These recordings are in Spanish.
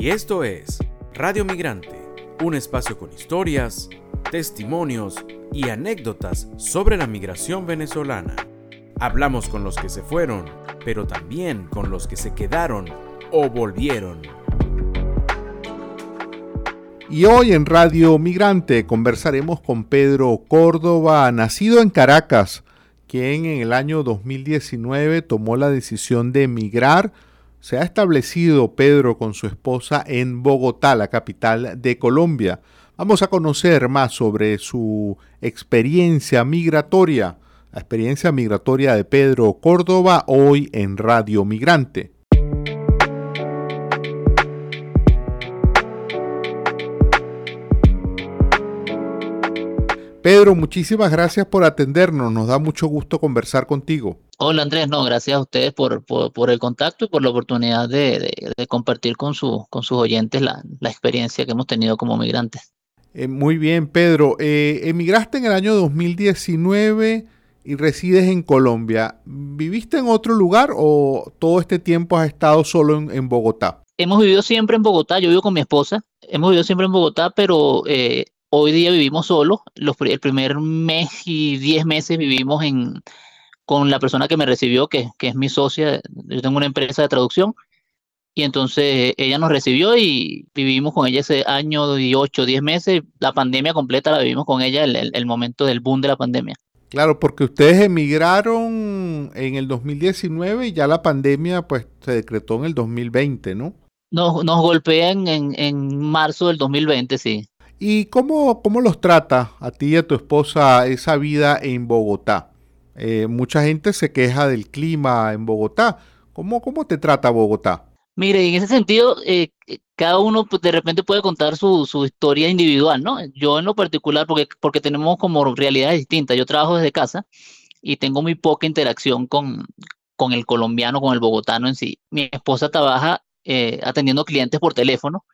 Y esto es Radio Migrante, un espacio con historias, testimonios y anécdotas sobre la migración venezolana. Hablamos con los que se fueron, pero también con los que se quedaron o volvieron. Y hoy en Radio Migrante conversaremos con Pedro Córdoba, nacido en Caracas, quien en el año 2019 tomó la decisión de emigrar. Se ha establecido Pedro con su esposa en Bogotá, la capital de Colombia. Vamos a conocer más sobre su experiencia migratoria, la experiencia migratoria de Pedro Córdoba hoy en Radio Migrante. Pedro, muchísimas gracias por atendernos. Nos da mucho gusto conversar contigo. Hola Andrés, no, gracias a ustedes por, por, el contacto y por la oportunidad de, compartir con, su, con sus oyentes la, experiencia que hemos tenido como migrantes. Eh, muy bien, Pedro. Eh, emigraste en el año 2019 y resides en Colombia. ¿Viviste en otro lugar o todo este tiempo has estado solo en, Bogotá? Hemos vivido siempre en Bogotá. Yo vivo con mi esposa. Hemos vivido siempre en Bogotá, pero eh, Hoy día vivimos solos, el primer mes y diez meses vivimos en, con la persona que me recibió, que, que es mi socia, yo tengo una empresa de traducción, y entonces ella nos recibió y vivimos con ella ese año y ocho, diez meses, la pandemia completa la vivimos con ella, el, el, momento del boom de la pandemia. Claro, porque ustedes emigraron en el 2019 y ya la pandemia pues se decretó en el 2020, ¿no? Nos, nos golpean en, en marzo del 2020, sí. ¿Y cómo, cómo los trata a ti y a tu esposa esa vida en Bogotá? Eh, mucha gente se queja del clima en Bogotá. ¿Cómo, cómo te trata Bogotá? Mire, en ese sentido, eh, cada uno pues, de repente puede contar su, su, historia individual, ¿no? Yo en lo particular, porque, porque tenemos como realidades distintas. Yo trabajo desde casa y tengo muy poca interacción con, con el colombiano, con el bogotano en sí. Mi esposa trabaja eh, atendiendo clientes por teléfono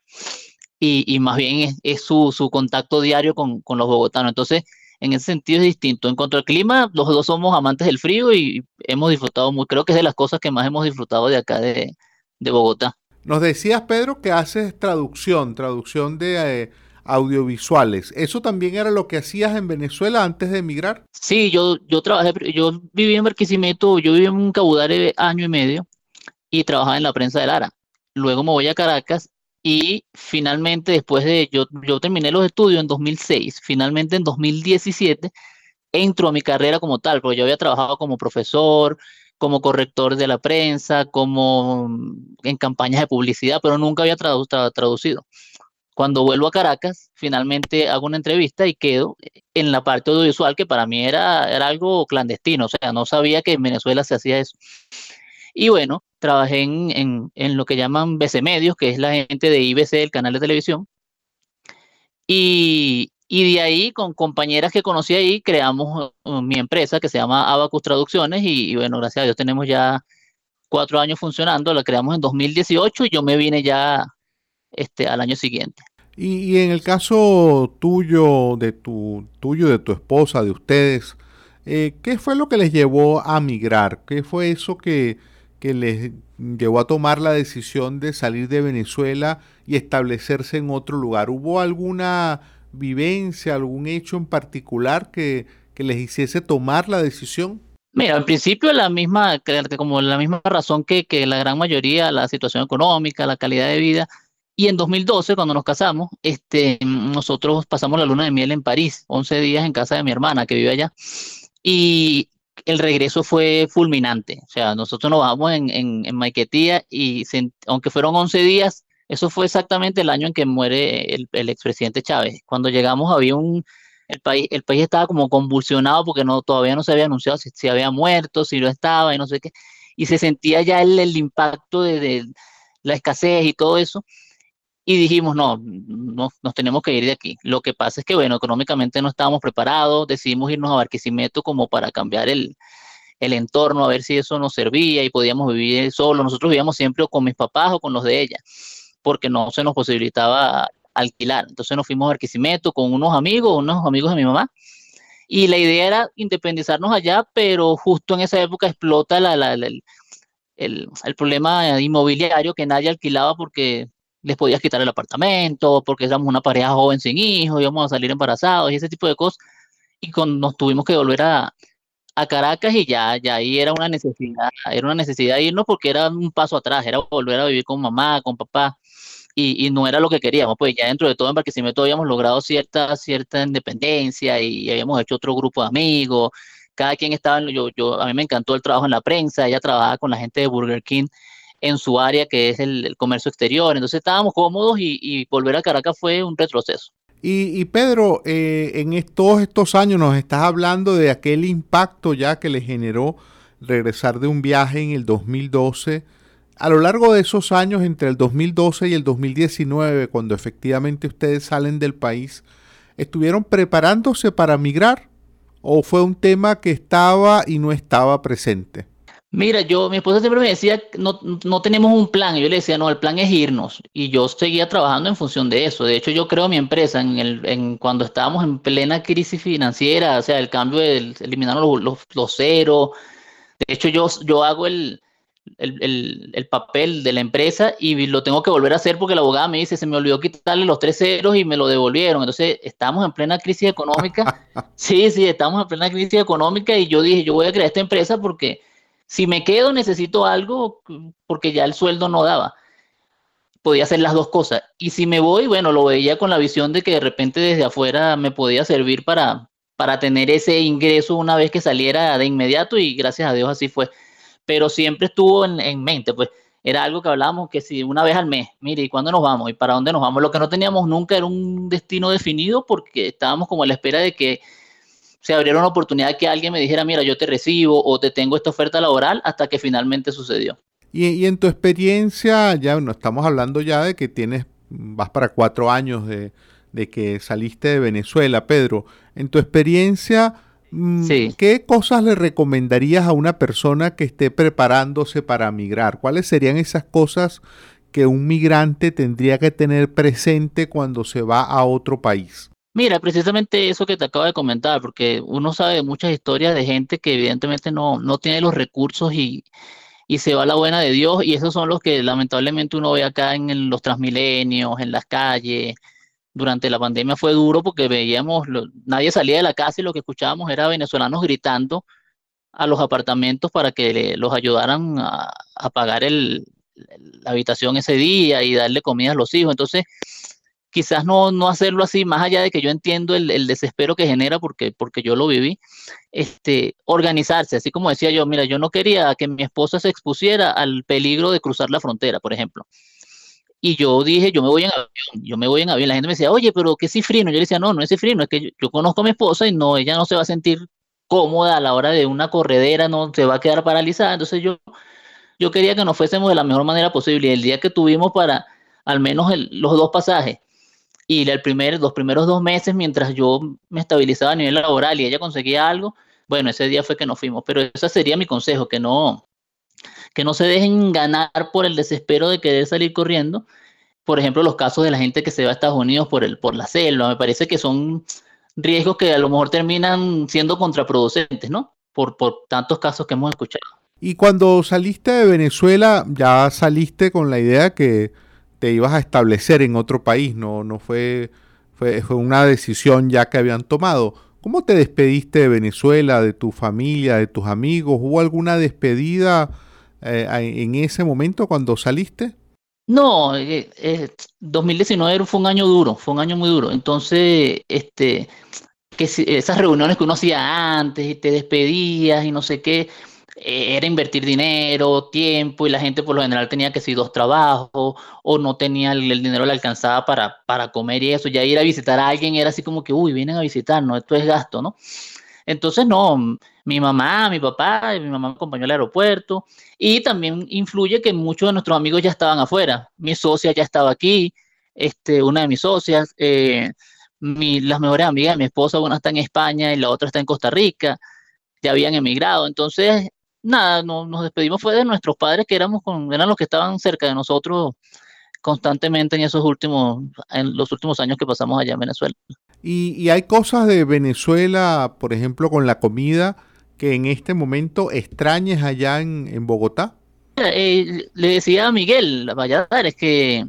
y, más bien es, su, su, contacto diario con, con, los bogotanos. Entonces, en ese sentido es distinto. En cuanto al clima, los dos somos amantes del frío y hemos disfrutado muy, creo que es de las cosas que más hemos disfrutado de acá de, de Bogotá. Nos decías, Pedro, que haces traducción, traducción de eh, audiovisuales. ¿Eso también era lo que hacías en Venezuela antes de emigrar? Sí, yo, yo trabajé, yo viví en Barquisimeto, yo viví en un caudal año y medio y trabajaba en la prensa de Lara. Luego me voy a Caracas y finalmente, después de, yo, yo terminé los estudios en 2006, finalmente en 2017 entro a mi carrera como tal, porque yo había trabajado como profesor, como corrector de la prensa, como mm, en campañas de publicidad, pero nunca había traducido. Cuando vuelvo a Caracas, finalmente hago una entrevista y quedo en la parte audiovisual, que para mí era, era algo clandestino, o sea, no sabía que en Venezuela se hacía eso. Y bueno, trabajé en, lo que llaman BC Medios, que es la gente de IBC, el canal de televisión. Y, de ahí, con compañeras que conocí ahí, creamos uh, mi empresa que se llama Abacus Traducciones. Y, bueno, gracias a Dios tenemos ya cuatro años funcionando. La creamos en 2018 y yo me vine ya este, al año siguiente. Y, en el caso tuyo, de tu, tuyo, de tu esposa, de ustedes, eh, ¿qué fue lo que les llevó a migrar? ¿Qué fue eso que, que les llevó a tomar la decisión de salir de Venezuela y establecerse en otro lugar? ¿Hubo alguna vivencia, algún hecho en particular que, les hiciese tomar la decisión? Mira, al principio la misma, como la misma razón que, que la gran mayoría, la situación económica, la calidad de vida. Y en 2012, cuando nos casamos, este, nosotros pasamos la luna de miel en París, 11 días en casa de mi hermana que vive allá. Y el regreso fue fulminante. O sea, nosotros nos bajamos en, en, en Maiquetía y aunque fueron 11 días, eso fue exactamente el año en que muere el, expresidente Chávez. Cuando llegamos había un, el país, el país estaba como convulsionado porque no, todavía no se había anunciado si, si había muerto, si no estaba y no sé qué. Y se sentía ya el, el impacto de, la escasez y todo eso y dijimos, no, no, nos tenemos que ir de aquí. Lo que pasa es que, bueno, económicamente no estábamos preparados, decidimos irnos a Barquisimeto como para cambiar el, el entorno, a ver si eso nos servía y podíamos vivir solo. Nosotros vivíamos siempre con mis papás o con los de ella, porque no se nos posibilitaba alquilar. Entonces nos fuimos a Barquisimeto con unos amigos, unos amigos de mi mamá, y la idea era independizarnos allá, pero justo en esa época explota la, el, el, el, problema inmobiliario que nadie alquilaba porque les podías quitar el apartamento, porque éramos una pareja joven sin hijos, íbamos a salir embarazados y ese tipo de cosas. Y con, nos tuvimos que volver a, a Caracas y ya, ya ahí era una necesidad, era una necesidad irnos porque era un paso atrás, era volver a vivir con mamá, con papá. Y, y, no era lo que queríamos, pues ya dentro de todo en Barquisimeto habíamos logrado cierta, cierta independencia y habíamos hecho otro grupo de amigos, cada quien estaba, en, yo, yo, a mí me encantó el trabajo en la prensa, ella trabajaba con la gente de Burger King en su área que es el, comercio exterior, entonces estábamos cómodos y, y, volver a Caracas fue un retroceso. Y, y Pedro, eh, en todos estos años nos estás hablando de aquel impacto ya que le generó regresar de un viaje en el 2012 a lo largo de esos años, entre el 2012 y el 2019, cuando efectivamente ustedes salen del país, ¿estuvieron preparándose para migrar o fue un tema que estaba y no estaba presente? Mira, yo, mi esposa siempre me decía, no, no tenemos un plan. Y yo le decía, no, el plan es irnos. Y yo seguía trabajando en función de eso. De hecho, yo creo mi empresa en el, en, cuando estábamos en plena crisis financiera, o sea, el cambio de eliminar los, los, los ceros. De hecho, yo, yo hago el, el, el, el, papel de la empresa y lo tengo que volver a hacer porque la abogada me dice, se me olvidó quitarle los tres ceros y me lo devolvieron. Entonces, estamos en plena crisis económica. sí, sí, estamos en plena crisis económica y yo dije, yo voy a crear esta empresa porque si me quedo necesito algo porque ya el sueldo no daba. Podía hacer las dos cosas. Y si me voy, bueno, lo veía con la visión de que de repente desde afuera me podía servir para, para tener ese ingreso una vez que saliera de inmediato y gracias a Dios así fue pero siempre estuvo en, en, mente, pues era algo que hablábamos que si una vez al mes, mire, ¿y cuándo nos vamos? ¿Y para dónde nos vamos? Lo que no teníamos nunca era un destino definido porque estábamos como a la espera de que se abriera una oportunidad que alguien me dijera, mira, yo te recibo o te tengo esta oferta laboral hasta que finalmente sucedió. Y, y en tu experiencia, ya no estamos hablando ya de que tienes, vas para cuatro años de, de que saliste de Venezuela, Pedro. En tu experiencia, Mm, sí. ¿Qué cosas le recomendarías a una persona que esté preparándose para migrar? ¿Cuáles serían esas cosas que un migrante tendría que tener presente cuando se va a otro país? Mira, precisamente eso que te acabo de comentar, porque uno sabe muchas historias de gente que evidentemente no, no tiene los recursos y, y se va a la buena de Dios, y esos son los que lamentablemente uno ve acá en los transmilenios, en las calles, durante la pandemia fue duro porque veíamos, nadie salía de la casa y lo que escuchábamos era venezolanos gritando a los apartamentos para que le, los ayudaran a, a pagar el, la habitación ese día y darle comida a los hijos. Entonces, quizás no, no hacerlo así, más allá de que yo entiendo el, desespero que genera porque, porque yo lo viví, este, organizarse, así como decía yo, mira, yo no quería que mi esposa se expusiera al peligro de cruzar la frontera, por ejemplo. Y yo dije, yo me voy en avión, yo me voy en avión. La gente me decía, oye, pero ¿qué cifrino? Yo le decía, no, no es cifrino, es que yo, yo, conozco a mi esposa y no, ella no se va a sentir cómoda a la hora de una corredera, no se va a quedar paralizada. Entonces yo, yo quería que nos fuésemos de la mejor manera posible. Y el día que tuvimos para al menos el, los dos pasajes y el primer, los primeros dos meses, mientras yo me estabilizaba a nivel laboral y ella conseguía algo, bueno, ese día fue que nos fuimos. Pero ese sería mi consejo, que no, que no se dejen ganar por el desespero de querer salir corriendo. Por ejemplo, los casos de la gente que se va a Estados Unidos por, el, por la selva, me parece que son riesgos que a lo mejor terminan siendo contraproducentes, ¿no? Por, por tantos casos que hemos escuchado. Y cuando saliste de Venezuela, ya saliste con la idea que ibas a establecer en otro país, no, no fue, fue, fue una decisión ya que habían tomado. ¿Cómo te despediste de Venezuela, de tu familia, de tus amigos? ¿Hubo alguna despedida eh, en ese momento cuando saliste? No, eh, eh, 2019 fue un año duro, fue un año muy duro. Entonces, este, que esas reuniones que uno hacía antes y te despedías y no sé qué, eh, era invertir dinero, tiempo y la gente por lo general tenía que ser dos trabajos o no tenía el, el, dinero le alcanzaba para, para comer y eso. Ya ir a visitar a alguien era así como que, uy, vienen a visitarnos, esto es gasto, ¿no? Entonces, no, mi mamá, mi papá, mi mamá me acompañó al aeropuerto y también influye que muchos de nuestros amigos ya estaban afuera. Mi socia ya estaba aquí, este, una de mis socias, eh, mi, las mejores amigas de mi esposa, una está en España y la otra está en Costa Rica, ya habían emigrado. Entonces, nada, no, nos despedimos fue de nuestros padres que éramos con, eran los que estaban cerca de nosotros constantemente en esos últimos, en los últimos años que pasamos allá en Venezuela. Y, y, hay cosas de Venezuela, por ejemplo, con la comida, que en este momento extrañes allá en, en Bogotá. Eh, le decía a Miguel Valladares que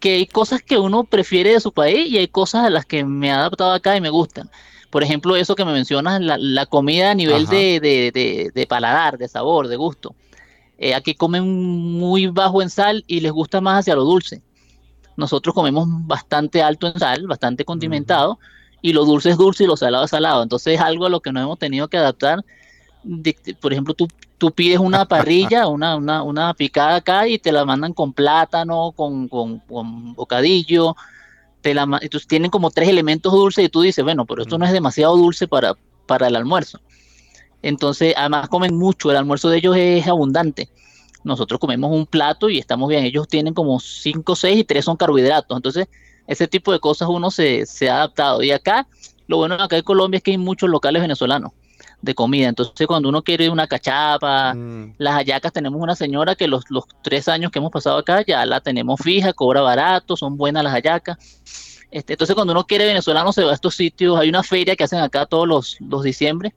que hay cosas que uno prefiere de su país y hay cosas a las que me he adaptado acá y me gustan. Por ejemplo, eso que me mencionas, la, comida a nivel de, paladar, de sabor, de gusto. Eh, aquí comen muy bajo en sal y les gusta más hacia lo dulce. Nosotros comemos bastante alto en sal, bastante condimentado, y lo dulce es dulce y lo salado es salado. Entonces es algo a lo que nos hemos tenido que adaptar. por ejemplo, tú, tú pides una parrilla, una, una, una, picada acá y te la mandan con plátano, con, con, bocadillo. Te la, entonces tienen como tres elementos dulces y tú dices, bueno, pero esto no es demasiado dulce para, para el almuerzo. Entonces, además comen mucho, el almuerzo de ellos es abundante. Nosotros comemos un plato y estamos bien. Ellos tienen como cinco, seis y tres son carbohidratos. Entonces, ese tipo de cosas uno se, se ha adaptado. Y acá, lo bueno acá en Colombia es que hay muchos locales venezolanos de comida. Entonces, cuando uno quiere una cachapa, mm. las hallacas, tenemos una señora que los, los tres años que hemos pasado acá ya la tenemos fija, cobra barato, son buenas las hallacas. Este, entonces, cuando uno quiere venezolano, se va a estos sitios. Hay una feria que hacen acá todos los, los diciembre,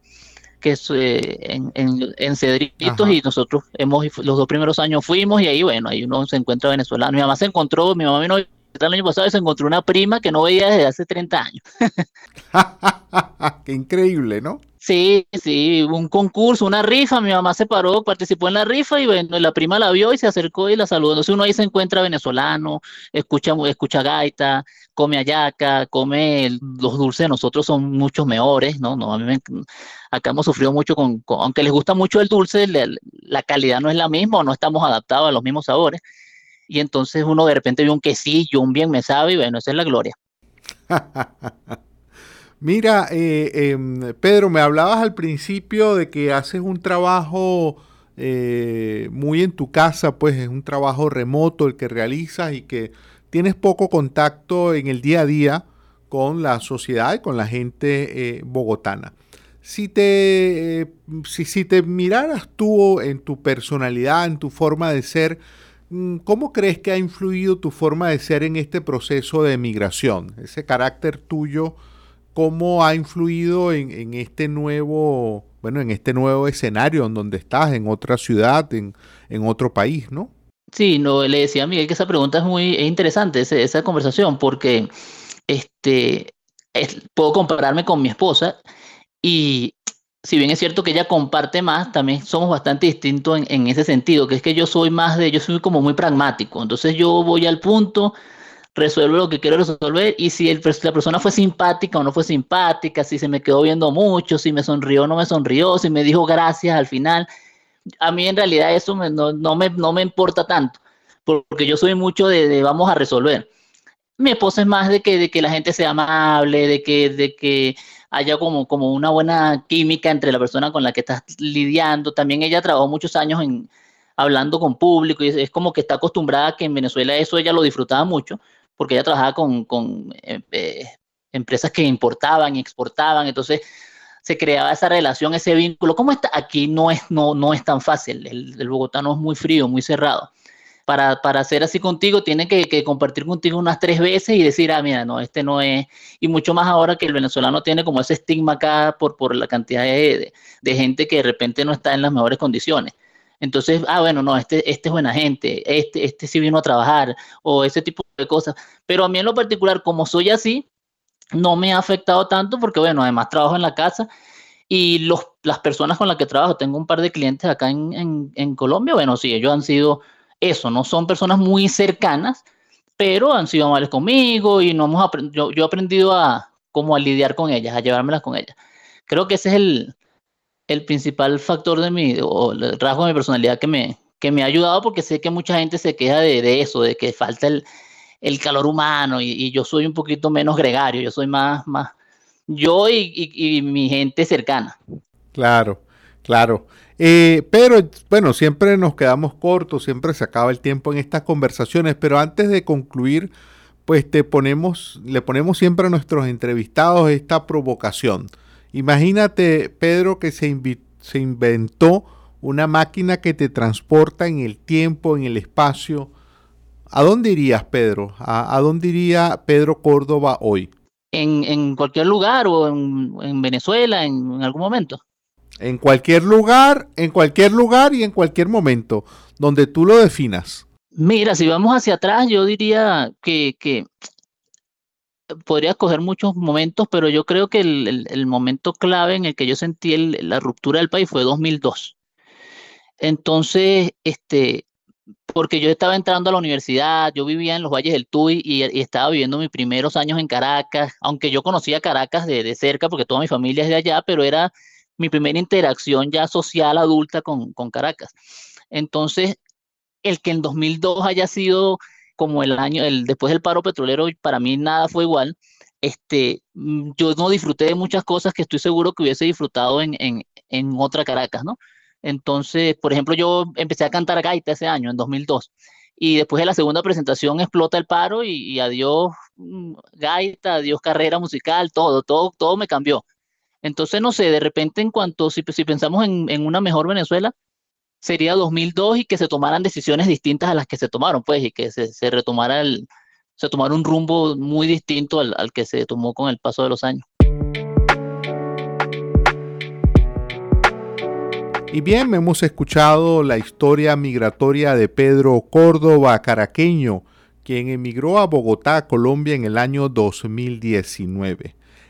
que es eh, en, en, Cedritos, y nosotros hemos, los dos primeros años fuimos, y ahí, bueno, ahí uno se encuentra venezolano. Mi mamá se encontró, mi mamá vino el año pasado y se encontró una prima que no veía desde hace 30 años. Qué increíble, ¿no? Sí, sí, un concurso, una rifa, mi mamá se paró, participó en la rifa y bueno, la prima la vio y se acercó y la saludó. Entonces uno ahí se encuentra venezolano, escucha, escucha gaita, come ayaca, come los dulces nosotros son muchos mejores, ¿no? no a mí acá hemos sufrido mucho con, aunque les gusta mucho el dulce, la, calidad no es la misma o no estamos adaptados a los mismos sabores. Y entonces uno de repente ve un quesillo, un bien me sabe y bueno, esa es la gloria. Mira, eh, em, Pedro, me hablabas al principio de que haces un trabajo eh, muy en tu casa, pues es un trabajo remoto el que realizas y que tienes poco contacto en el día a día con la sociedad y con la gente eh, bogotana. Si te, si, si te miraras tú en tu personalidad, en tu forma de ser, ¿cómo crees que ha influido tu forma de ser en este proceso de migración? Ese carácter tuyo cómo ha influido en, este nuevo, bueno, en este nuevo escenario en donde estás, en otra ciudad, en, otro país, ¿no? Sí, no, le decía a Miguel que esa pregunta es muy interesante, esa, conversación, porque este, puedo compararme con mi esposa y si bien es cierto que ella comparte más, también somos bastante distintos en, ese sentido, que es que yo soy más de, yo soy como muy pragmático, entonces yo voy al punto, resuelvo lo que quiero resolver y si la persona fue simpática o no fue simpática, si se me quedó viendo mucho, si me sonrió o no me sonrió, si me dijo gracias al final, a mí en realidad eso no, no, me, no me importa tanto, porque yo soy mucho de, vamos a resolver. Mi esposa es más de que, de que la gente sea amable, de que, de que haya como, como una buena química entre la persona con la que estás lidiando. También ella trabajó muchos años en, hablando con público y es, como que está acostumbrada que en Venezuela eso ella lo disfrutaba mucho porque ella trabajaba con, con eh, eh, empresas que importaban y exportaban, entonces se creaba esa relación, ese vínculo. ¿Cómo está? Aquí no es, no, no es tan fácil, el, el bogotano es muy frío, muy cerrado. Para, para hacer así contigo, tiene que, que, compartir contigo unas tres veces y decir, ah, mira, no, este no es. Y mucho más ahora que el venezolano tiene como ese estigma acá por, por la cantidad de, de gente que de repente no está en las mejores condiciones. Entonces, ah, bueno, no, este, este es buena gente, este, este sí vino a trabajar, o ese tipo de cosas. Pero a mí en lo particular, como soy así, no me ha afectado tanto porque, bueno, además trabajo en la casa y los, las personas con las que trabajo, tengo un par de clientes acá en, en, Colombia, bueno, sí, ellos han sido eso, no son personas muy cercanas, pero han sido amables conmigo y no hemos yo, yo he aprendido a a lidiar con ellas, a llevármelas con ellas. Creo que ese es el, el principal factor de mi, rasgo de mi personalidad que me, que me ha ayudado porque sé que mucha gente se queja de, eso, de que falta el, el calor humano y, yo soy un poquito menos gregario, yo soy más, más yo y, mi gente cercana. Claro, claro. Eh, pero bueno, siempre nos quedamos cortos, siempre se acaba el tiempo en estas conversaciones, pero antes de concluir, pues te ponemos, le ponemos siempre a nuestros entrevistados esta provocación. Imagínate, Pedro, que se, se inventó una máquina que te transporta en el tiempo, en el espacio. ¿A dónde irías, Pedro? ¿A, dónde iría Pedro Córdoba hoy? En, cualquier lugar o en, Venezuela en, algún momento. En cualquier lugar, en cualquier lugar y en cualquier momento, donde tú lo definas. Mira, si vamos hacia atrás, yo diría que, que podría escoger muchos momentos, pero yo creo que el, momento clave en el que yo sentí la ruptura del país fue 2002. Entonces, este, porque yo estaba entrando a la universidad, yo vivía en los Valles del Tuy y, estaba viviendo mis primeros años en Caracas, aunque yo conocía Caracas de, cerca porque toda mi familia es de allá, pero era mi primera interacción ya social adulta con, con Caracas. Entonces, el que en 2002 haya sido como el año, el, después del paro petrolero, para mí nada fue igual. Este, mm, yo no disfruté de muchas cosas que estoy seguro que hubiese disfrutado en, en, en otra Caracas, ¿no? Entonces, por ejemplo, yo empecé a cantar gaita ese año, en 2002, y después de la segunda presentación explota el paro y, adiós mm, gaita, adiós carrera musical, todo, todo, todo me cambió. Entonces, no sé, de repente en cuanto, si, pensamos en, una mejor Venezuela, sería 2002 y que se tomaran decisiones distintas a las que se tomaron, pues, y que se, se retomara el, se tomara un rumbo muy distinto al, al que se tomó con el paso de los años. Y bien, hemos escuchado la historia migratoria de Pedro Córdoba Caraqueño, quien emigró a Bogotá, Colombia en el año 2019.